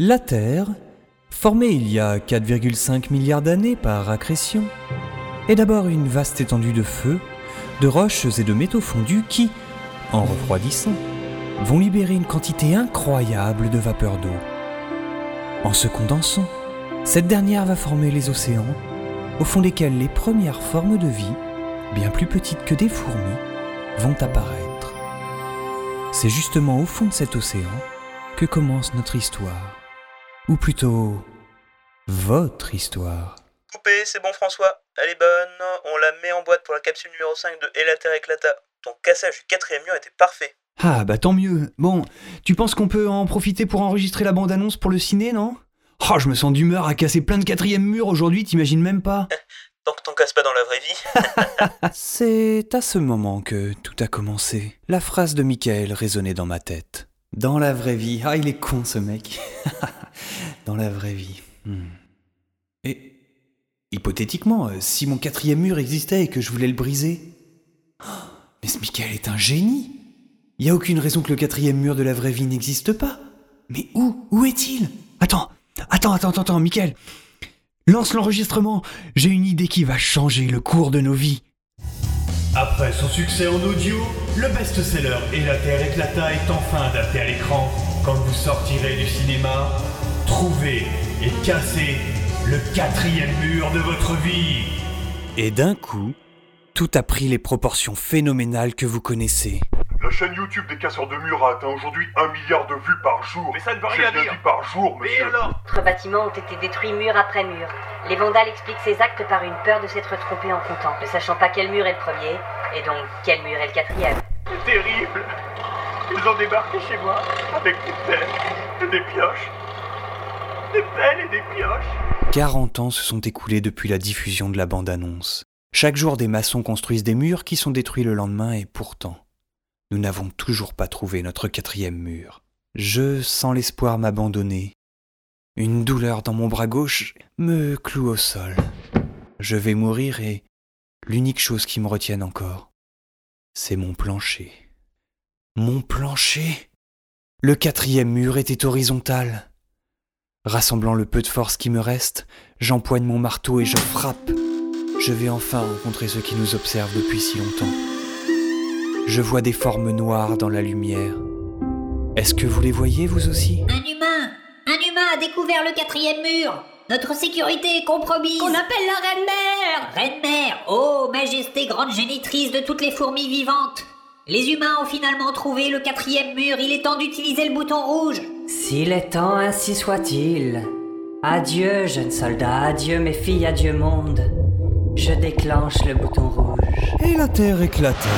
La Terre, formée il y a 4,5 milliards d'années par accrétion, est d'abord une vaste étendue de feu, de roches et de métaux fondus qui, en refroidissant, vont libérer une quantité incroyable de vapeur d'eau. En se condensant, cette dernière va former les océans, au fond desquels les premières formes de vie, bien plus petites que des fourmis, vont apparaître. C'est justement au fond de cet océan que commence notre histoire. Ou plutôt, votre histoire. Coupé, c'est bon François. Elle est bonne, on la met en boîte pour la capsule numéro 5 de Et la Terre éclata. Ton cassage du quatrième mur était parfait. Ah bah tant mieux. Bon, tu penses qu'on peut en profiter pour enregistrer la bande-annonce pour le ciné, non? Oh, je me sens d'humeur à casser plein de quatrième mur aujourd'hui, t'imagines même pas Tant que t'en casses pas dans la vraie vie. C'est à ce moment que tout a commencé. La phrase de Michael résonnait dans ma tête. Dans la vraie vie. Ah, il est con ce mec. Dans la vraie vie. Hmm. Et hypothétiquement, euh, si mon quatrième mur existait et que je voulais le briser. Oh, mais ce Michael est un génie. Il y a aucune raison que le quatrième mur de la vraie vie n'existe pas. Mais où Où est-il? Attends, attends, attends, attends, attends, Michael. Lance l'enregistrement. J'ai une idée qui va changer le cours de nos vies. Après son succès en audio, le best-seller Et la Terre éclata est enfin adapté à l'écran. Quand vous sortirez du cinéma, trouvez et cassez le quatrième mur de votre vie. Et d'un coup, tout a pris les proportions phénoménales que vous connaissez. La chaîne YouTube des casseurs de murs a atteint aujourd'hui un milliard de vues par jour. Mais ça ne veut rien dire. par jour, Mais monsieur. alors D'autres bâtiments ont été détruits mur après mur. Les vandales expliquent ces actes par une peur de s'être trompés en comptant, ne sachant pas quel mur est le premier, et donc quel mur est le quatrième. C'est terrible. Ils ont débarqué chez moi avec des pelles et des pioches. Des pelles et des pioches. 40 ans se sont écoulés depuis la diffusion de la bande-annonce. Chaque jour, des maçons construisent des murs qui sont détruits le lendemain et pourtant, nous n'avons toujours pas trouvé notre quatrième mur. Je sens l'espoir m'abandonner. Une douleur dans mon bras gauche me cloue au sol. Je vais mourir et l'unique chose qui me retienne encore, c'est mon plancher. Mon plancher Le quatrième mur était horizontal. Rassemblant le peu de force qui me reste, j'empoigne mon marteau et je frappe. Je vais enfin rencontrer ceux qui nous observent depuis si longtemps. Je vois des formes noires dans la lumière. Est-ce que vous les voyez, vous aussi? Un humain Un humain a découvert le quatrième mur. Notre sécurité est compromise. Qu'on appelle la reine mère. Reine mère Ô majesté grande génitrice de toutes les fourmis vivantes. Les humains ont finalement trouvé le quatrième mur, il est temps d'utiliser le bouton rouge S'il est temps, ainsi soit-il. Adieu, jeune soldat, adieu mes filles, adieu monde. Je déclenche le bouton rouge. Et la terre éclata.